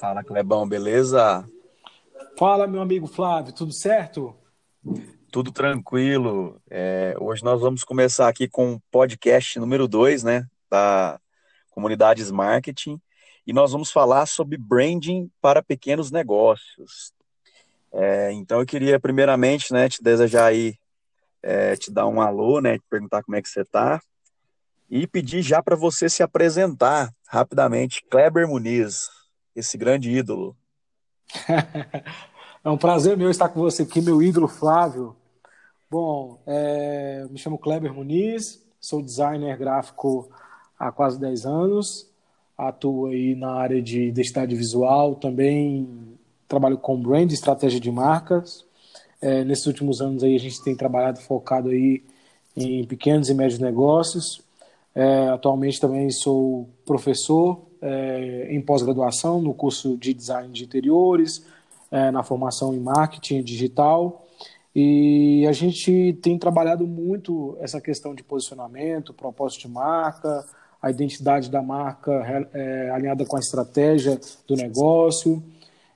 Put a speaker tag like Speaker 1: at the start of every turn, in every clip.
Speaker 1: Fala, Clebão, beleza?
Speaker 2: Fala, meu amigo Flávio, tudo certo?
Speaker 1: Tudo tranquilo. É, hoje nós vamos começar aqui com o podcast número 2, né, da Comunidades Marketing, e nós vamos falar sobre branding para pequenos negócios. É, então eu queria primeiramente, né, te desejar aí, é, te dar um alô, né, te perguntar como é que você está, e pedir já para você se apresentar rapidamente, Kleber Muniz, esse grande ídolo.
Speaker 2: é um prazer meu estar com você aqui, meu ídolo Flávio. Bom, é, me chamo Kleber Muniz, sou designer gráfico há quase 10 anos, atuo aí na área de identidade visual, também trabalho com brand, estratégia de marcas. É, nesses últimos anos aí a gente tem trabalhado focado aí em pequenos e médios negócios. É, atualmente também sou professor é, em pós-graduação no curso de design de interiores, é, na formação em marketing digital. E a gente tem trabalhado muito essa questão de posicionamento, propósito de marca, a identidade da marca é, alinhada com a estratégia do negócio.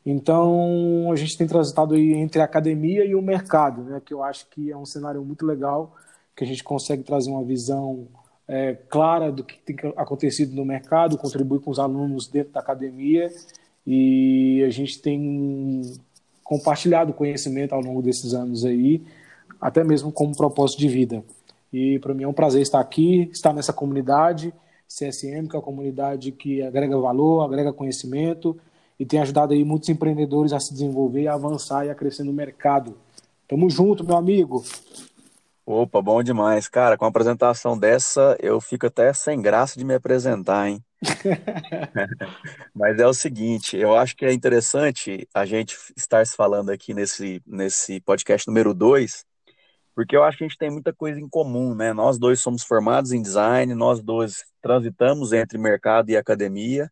Speaker 2: Então, a gente tem transitado aí entre a academia e o mercado, né, que eu acho que é um cenário muito legal, que a gente consegue trazer uma visão é, clara do que tem acontecido no mercado, contribui com os alunos dentro da academia e a gente tem compartilhado conhecimento ao longo desses anos aí, até mesmo como propósito de vida. E para mim é um prazer estar aqui, estar nessa comunidade CSM, que é uma comunidade que agrega valor, agrega conhecimento e tem ajudado aí muitos empreendedores a se desenvolver, a avançar e a crescer no mercado. Tamo junto, meu amigo.
Speaker 1: Opa, bom demais. Cara, com uma apresentação dessa, eu fico até sem graça de me apresentar, hein? Mas é o seguinte, eu acho que é interessante a gente estar se falando aqui nesse, nesse podcast número 2, porque eu acho que a gente tem muita coisa em comum, né? Nós dois somos formados em design, nós dois transitamos entre mercado e academia,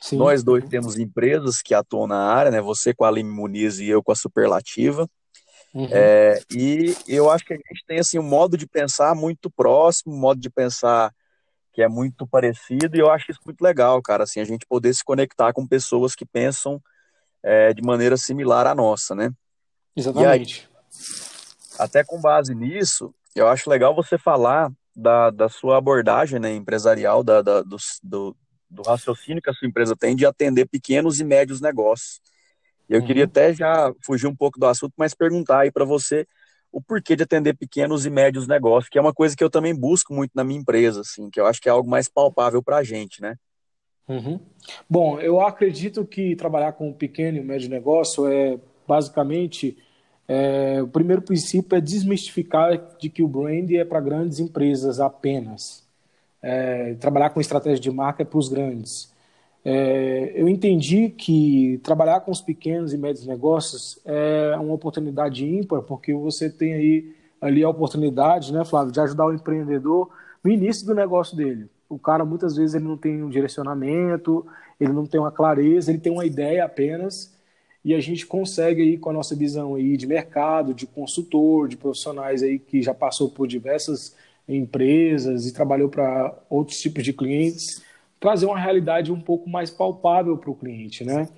Speaker 1: Sim. nós dois temos empresas que atuam na área, né? Você com a Lime Muniz e eu com a Superlativa. Uhum. É, e eu acho que a gente tem assim um modo de pensar muito próximo, um modo de pensar que é muito parecido, e eu acho isso muito legal, cara, assim, a gente poder se conectar com pessoas que pensam é, de maneira similar à nossa, né?
Speaker 2: Exatamente.
Speaker 1: Aí, até com base nisso, eu acho legal você falar da, da sua abordagem né, empresarial, da, da do, do, do raciocínio que a sua empresa tem de atender pequenos e médios negócios. Eu uhum. queria até já fugir um pouco do assunto, mas perguntar aí para você o porquê de atender pequenos e médios negócios, que é uma coisa que eu também busco muito na minha empresa, assim, que eu acho que é algo mais palpável para a gente, né?
Speaker 2: Uhum. Bom, eu acredito que trabalhar com pequeno e médio negócio é basicamente é, o primeiro princípio é desmistificar de que o brand é para grandes empresas apenas. É, trabalhar com estratégia de marca é para os grandes. É, eu entendi que trabalhar com os pequenos e médios negócios é uma oportunidade ímpar, porque você tem aí ali a oportunidade, né, Flávio, de ajudar o empreendedor no início do negócio dele. O cara muitas vezes ele não tem um direcionamento, ele não tem uma clareza, ele tem uma ideia apenas, e a gente consegue aí com a nossa visão aí de mercado, de consultor, de profissionais aí que já passou por diversas empresas e trabalhou para outros tipos de clientes, trazer uma realidade um pouco mais palpável para o cliente, né?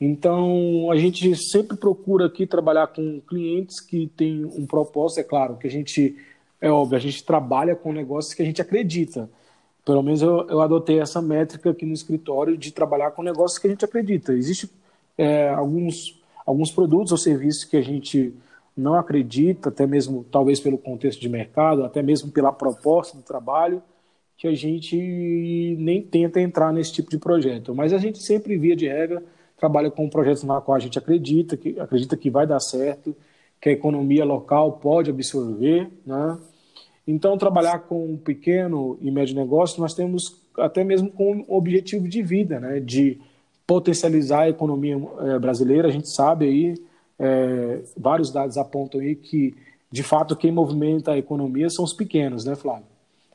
Speaker 2: Então, a gente sempre procura aqui trabalhar com clientes que têm um propósito, é claro, que a gente, é óbvio, a gente trabalha com negócios que a gente acredita. Pelo menos eu, eu adotei essa métrica aqui no escritório de trabalhar com negócios que a gente acredita. Existem é, alguns, alguns produtos ou serviços que a gente não acredita, até mesmo talvez pelo contexto de mercado, até mesmo pela proposta do trabalho, que a gente nem tenta entrar nesse tipo de projeto. Mas a gente sempre, via de regra, trabalha com projetos na qual a gente acredita que, acredita que vai dar certo, que a economia local pode absorver. Né? Então, trabalhar com um pequeno e médio negócio, nós temos até mesmo com um objetivo de vida, né? de potencializar a economia é, brasileira. A gente sabe aí, é, vários dados apontam aí que, de fato, quem movimenta a economia são os pequenos, né, Flávio?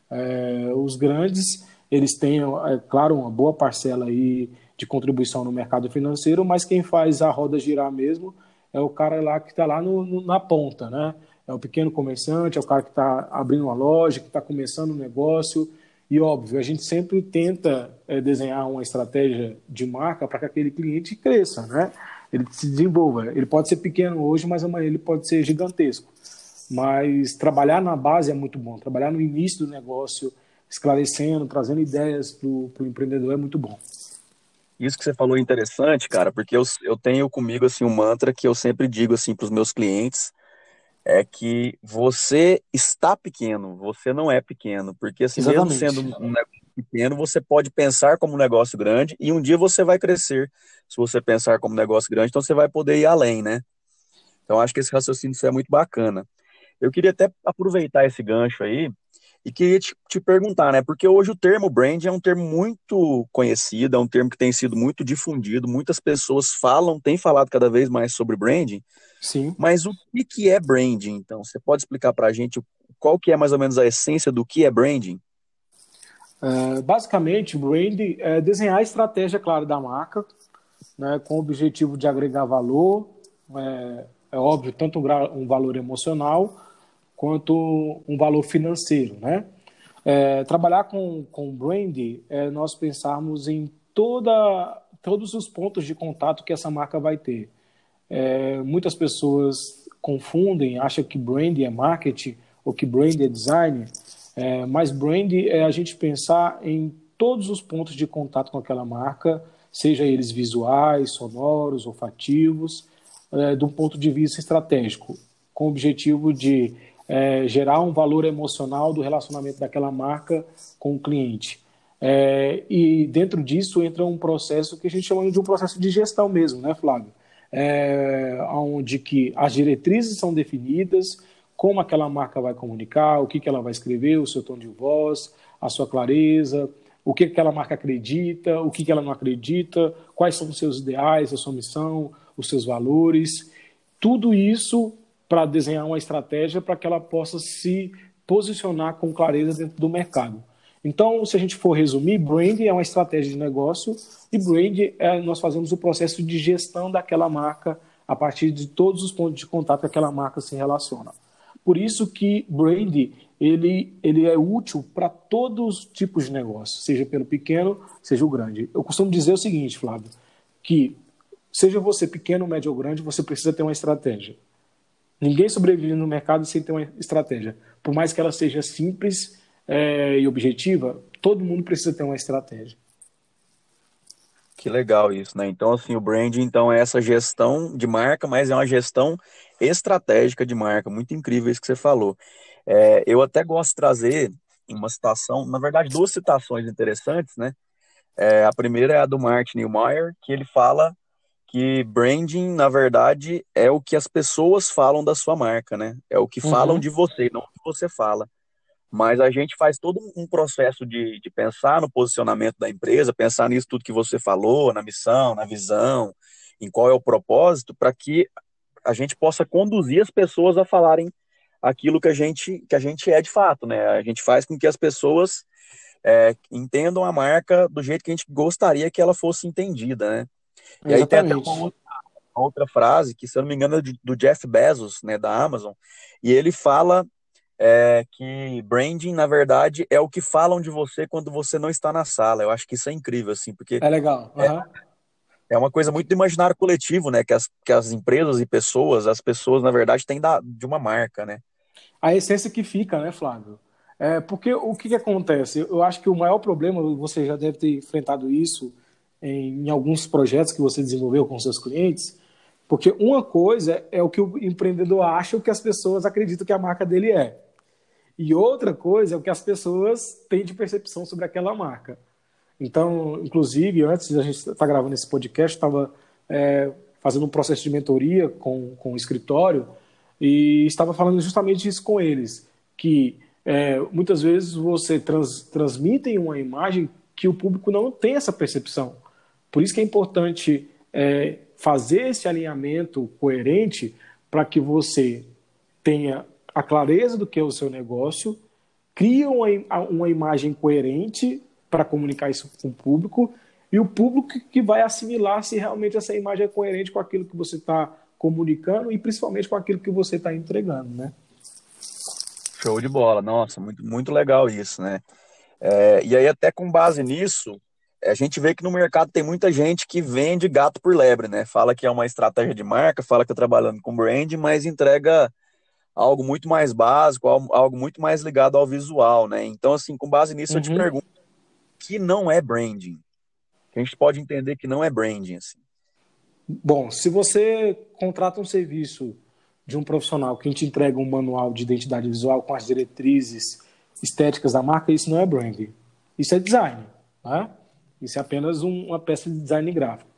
Speaker 2: É, os grandes, eles têm, é claro, uma boa parcela aí de contribuição no mercado financeiro, mas quem faz a roda girar mesmo é o cara lá que está lá no, no, na ponta, né? É o pequeno comerciante, é o cara que está abrindo uma loja, que está começando um negócio. E óbvio, a gente sempre tenta é, desenhar uma estratégia de marca para que aquele cliente cresça, né? Ele se desenvolva. Ele pode ser pequeno hoje, mas amanhã ele pode ser gigantesco. Mas trabalhar na base é muito bom. Trabalhar no início do negócio, esclarecendo, trazendo ideias para o empreendedor é muito bom.
Speaker 1: Isso que você falou é interessante, cara, porque eu, eu tenho comigo assim um mantra que eu sempre digo assim para os meus clientes é que você está pequeno, você não é pequeno, porque assim, mesmo sendo um negócio pequeno, você pode pensar como um negócio grande e um dia você vai crescer. Se você pensar como um negócio grande, então você vai poder ir além, né? Então acho que esse raciocínio é muito bacana. Eu queria até aproveitar esse gancho aí e queria te, te, perguntar, né? Porque hoje o termo brand é um termo muito conhecido, é um termo que tem sido muito difundido, muitas pessoas falam, têm falado cada vez mais sobre branding.
Speaker 2: Sim.
Speaker 1: Mas o que, que é branding, então? Você pode explicar para a gente qual que é mais ou menos a essência do que é branding?
Speaker 2: Uh, basicamente, branding é desenhar a estratégia, claro, da marca, né, com o objetivo de agregar valor, é, é óbvio, tanto um, um valor emocional, quanto um valor financeiro, né? É, trabalhar com, com brand é nós pensarmos em toda, todos os pontos de contato que essa marca vai ter. É, muitas pessoas confundem, acham que brand é marketing ou que brand é design, é, mas brand é a gente pensar em todos os pontos de contato com aquela marca, seja eles visuais, sonoros, olfativos, é, de um ponto de vista estratégico, com o objetivo de é, gerar um valor emocional do relacionamento daquela marca com o cliente. É, e dentro disso entra um processo que a gente chama de um processo de gestão mesmo, né, Flávio? É, onde que as diretrizes são definidas, como aquela marca vai comunicar, o que, que ela vai escrever, o seu tom de voz, a sua clareza, o que aquela marca acredita, o que, que ela não acredita, quais são os seus ideais, a sua missão, os seus valores. Tudo isso para desenhar uma estratégia para que ela possa se posicionar com clareza dentro do mercado. Então, se a gente for resumir, brand é uma estratégia de negócio e brand é nós fazemos o processo de gestão daquela marca a partir de todos os pontos de contato que aquela marca se relaciona. Por isso que brand ele, ele é útil para todos os tipos de negócio, seja pelo pequeno, seja o grande. Eu costumo dizer o seguinte, Flávio, que seja você pequeno, médio ou grande, você precisa ter uma estratégia. Ninguém sobrevive no mercado sem ter uma estratégia. Por mais que ela seja simples é, e objetiva, todo mundo precisa ter uma estratégia.
Speaker 1: Que legal isso, né? Então, assim, o branding então, é essa gestão de marca, mas é uma gestão estratégica de marca. Muito incrível isso que você falou. É, eu até gosto de trazer uma citação, na verdade, duas citações interessantes, né? É, a primeira é a do Martin Neumeier, que ele fala que branding, na verdade, é o que as pessoas falam da sua marca, né? É o que uhum. falam de você, não o que você fala. Mas a gente faz todo um processo de, de pensar no posicionamento da empresa, pensar nisso tudo que você falou, na missão, na visão, em qual é o propósito, para que a gente possa conduzir as pessoas a falarem aquilo que a gente, que a gente é de fato, né? A gente faz com que as pessoas é, entendam a marca do jeito que a gente gostaria que ela fosse entendida, né? E aí tem até uma outra, uma outra, frase, que se eu não me engano é do Jeff Bezos, né, da Amazon, e ele fala é, que branding, na verdade, é o que falam de você quando você não está na sala. Eu acho que isso é incrível, assim, porque...
Speaker 2: É legal. Uhum.
Speaker 1: É, é uma coisa muito do imaginário coletivo, né, que as, que as empresas e pessoas, as pessoas, na verdade, têm da, de uma marca, né?
Speaker 2: A essência que fica, né, Flávio? É, porque o que, que acontece? Eu acho que o maior problema, você já deve ter enfrentado isso, em, em alguns projetos que você desenvolveu com seus clientes, porque uma coisa é o que o empreendedor acha o que as pessoas acreditam que a marca dele é. E outra coisa é o que as pessoas têm de percepção sobre aquela marca. Então, inclusive, antes de a gente estar tá gravando esse podcast, estava é, fazendo um processo de mentoria com, com o escritório e estava falando justamente isso com eles, que é, muitas vezes você trans, transmite uma imagem que o público não tem essa percepção. Por isso que é importante é, fazer esse alinhamento coerente para que você tenha a clareza do que é o seu negócio, crie uma, uma imagem coerente para comunicar isso com o público e o público que vai assimilar se realmente essa imagem é coerente com aquilo que você está comunicando e principalmente com aquilo que você está entregando, né?
Speaker 1: Show de bola, nossa, muito, muito legal isso, né? É, e aí, até com base nisso, a gente vê que no mercado tem muita gente que vende gato por lebre, né? Fala que é uma estratégia de marca, fala que está trabalhando com brand, mas entrega algo muito mais básico, algo muito mais ligado ao visual, né? Então, assim, com base nisso, uhum. eu te uhum. pergunto, que não é branding? Que a gente pode entender que não é branding, assim.
Speaker 2: Bom, se você contrata um serviço de um profissional que te entrega um manual de identidade visual com as diretrizes estéticas da marca, isso não é branding. Isso é design, né? Isso é apenas um, uma peça de design gráfico.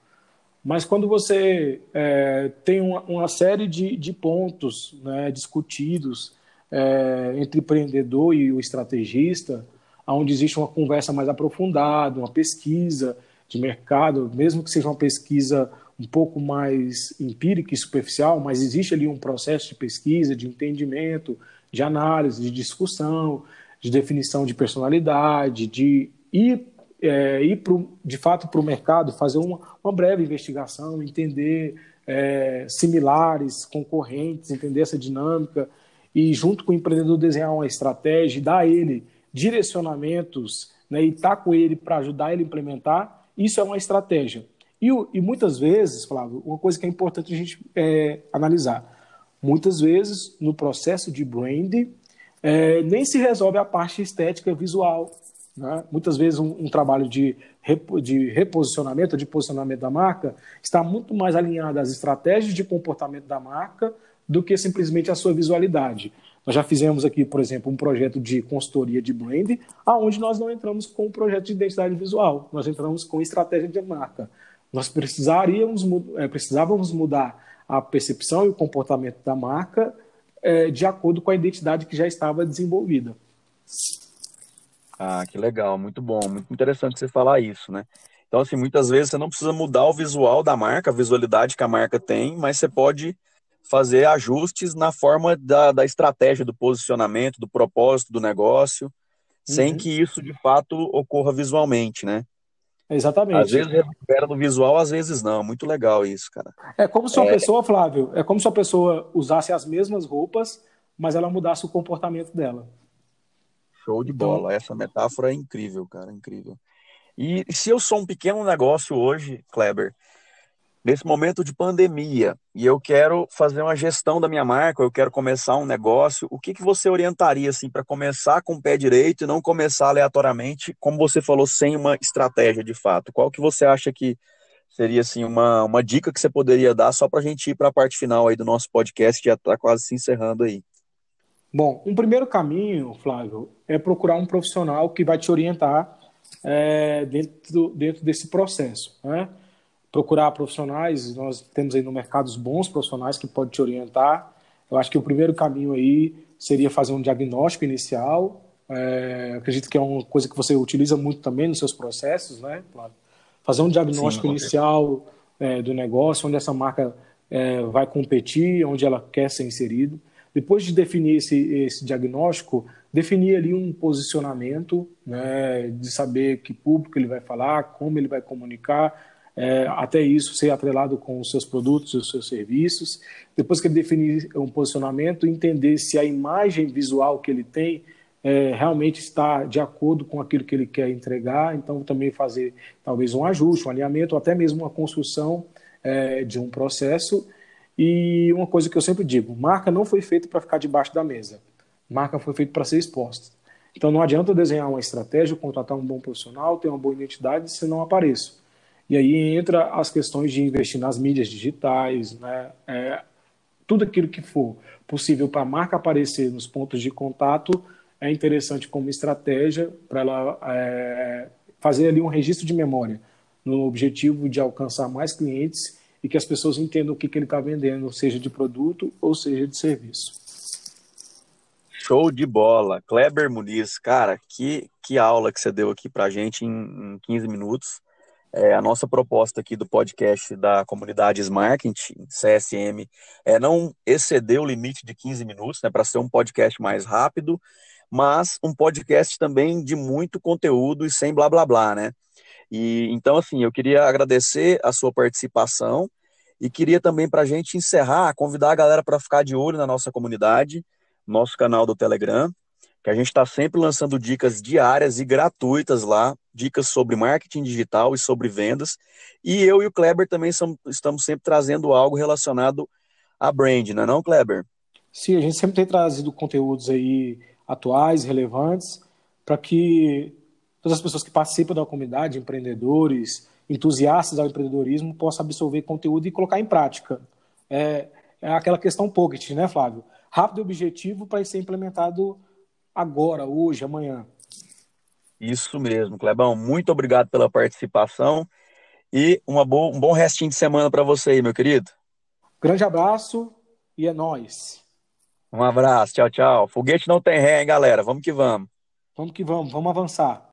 Speaker 2: Mas quando você é, tem uma, uma, série de, de pontos né, discutidos é, entre empreendedor e o estrategista, onde existe uma conversa mais aprofundada, uma pesquisa de mercado, mesmo que seja uma pesquisa um pouco mais empírica e superficial, mas existe ali um processo de pesquisa, de entendimento, de análise, de discussão, de definição de personalidade, de ir, é, ir pro, de fato para o mercado, fazer uma, uma breve investigação, entender é, similares, concorrentes, entender essa dinâmica e, junto com o empreendedor, desenhar uma estratégia, dar a ele direcionamentos né, e estar tá com ele para ajudar ele a implementar, isso é uma estratégia. E, e, muitas vezes, Flávio, uma coisa que é importante a gente é, analisar, muitas vezes no processo de branding é, nem se resolve a parte estética visual. Né? Muitas vezes um, um trabalho de, de reposicionamento, de posicionamento da marca, está muito mais alinhado às estratégias de comportamento da marca do que simplesmente a sua visualidade. Nós já fizemos aqui, por exemplo, um projeto de consultoria de brand, aonde nós não entramos com um projeto de identidade visual, nós entramos com estratégia de marca. Nós precisaríamos, é, precisávamos mudar a percepção e o comportamento da marca é, de acordo com a identidade que já estava desenvolvida.
Speaker 1: Ah, que legal, muito bom, muito interessante você falar isso, né? Então, assim, muitas vezes você não precisa mudar o visual da marca, a visualidade que a marca tem, mas você pode fazer ajustes na forma da, da estratégia, do posicionamento, do propósito do negócio, uhum. sem que isso de fato ocorra visualmente, né?
Speaker 2: Exatamente.
Speaker 1: Às vezes recupera no visual, às vezes não. Muito legal isso, cara.
Speaker 2: É como se uma é... pessoa, Flávio, é como se a pessoa usasse as mesmas roupas, mas ela mudasse o comportamento dela.
Speaker 1: Show de bola. Então... Essa metáfora é incrível, cara, incrível. E se eu sou um pequeno negócio hoje, Kleber, nesse momento de pandemia e eu quero fazer uma gestão da minha marca, eu quero começar um negócio, o que, que você orientaria assim para começar com o pé direito e não começar aleatoriamente, como você falou, sem uma estratégia de fato? Qual que você acha que seria assim uma, uma dica que você poderia dar só para a gente ir para a parte final aí do nosso podcast, que já está quase se encerrando aí?
Speaker 2: Bom, um primeiro caminho, Flávio, é procurar um profissional que vai te orientar é, dentro, dentro desse processo, né? procurar profissionais, nós temos aí no mercado os bons profissionais que podem te orientar. Eu acho que o primeiro caminho aí seria fazer um diagnóstico inicial. É, acredito que é uma coisa que você utiliza muito também nos seus processos, né? Fazer um diagnóstico Sim, inicial é, do negócio, onde essa marca é, vai competir, onde ela quer ser inserida. Depois de definir esse, esse diagnóstico, definir ali um posicionamento, né, de saber que público ele vai falar, como ele vai comunicar, é, até isso ser atrelado com os seus produtos e os seus serviços. Depois que ele definir um posicionamento, entender se a imagem visual que ele tem é, realmente está de acordo com aquilo que ele quer entregar. Então, também fazer talvez um ajuste, um alinhamento, ou até mesmo uma construção é, de um processo. E uma coisa que eu sempre digo: marca não foi feita para ficar debaixo da mesa. Marca foi feita para ser exposta. Então, não adianta desenhar uma estratégia, contratar um bom profissional, ter uma boa identidade se não apareço. E aí entra as questões de investir nas mídias digitais, né? É, tudo aquilo que for possível para a marca aparecer nos pontos de contato é interessante como estratégia para ela é, fazer ali um registro de memória no objetivo de alcançar mais clientes e que as pessoas entendam o que, que ele está vendendo, seja de produto ou seja de serviço.
Speaker 1: Show de bola. Kleber Muniz, cara, que, que aula que você deu aqui para a gente em, em 15 minutos. É, a nossa proposta aqui do podcast da comunidade Marketing, CSM, é não exceder o limite de 15 minutos, né, para ser um podcast mais rápido, mas um podcast também de muito conteúdo e sem blá blá blá, né? E então, assim, eu queria agradecer a sua participação e queria também, para a gente encerrar, convidar a galera para ficar de olho na nossa comunidade, nosso canal do Telegram. que a gente está sempre lançando dicas diárias e gratuitas lá, dicas sobre marketing digital e sobre vendas. E eu e o Kleber também somos, estamos sempre trazendo algo relacionado a brand, não é não, Kleber?
Speaker 2: Sim, a gente sempre tem trazido conteúdos aí atuais, relevantes, para que todas as pessoas que participam da comunidade, empreendedores, entusiastas ao empreendedorismo, possam absorver conteúdo e colocar em prática. É, é aquela questão pocket, né, Flávio? Rápido e objetivo para ser implementado agora, hoje, amanhã.
Speaker 1: Isso mesmo, Clebão. Muito obrigado pela participação e uma boa, um bom restinho de semana para você aí, meu querido.
Speaker 2: Grande abraço e é nós.
Speaker 1: Um abraço, tchau, tchau. Foguete não tem ré, hein, galera? Vamos que vamos.
Speaker 2: Vamos que vamos, vamos avançar.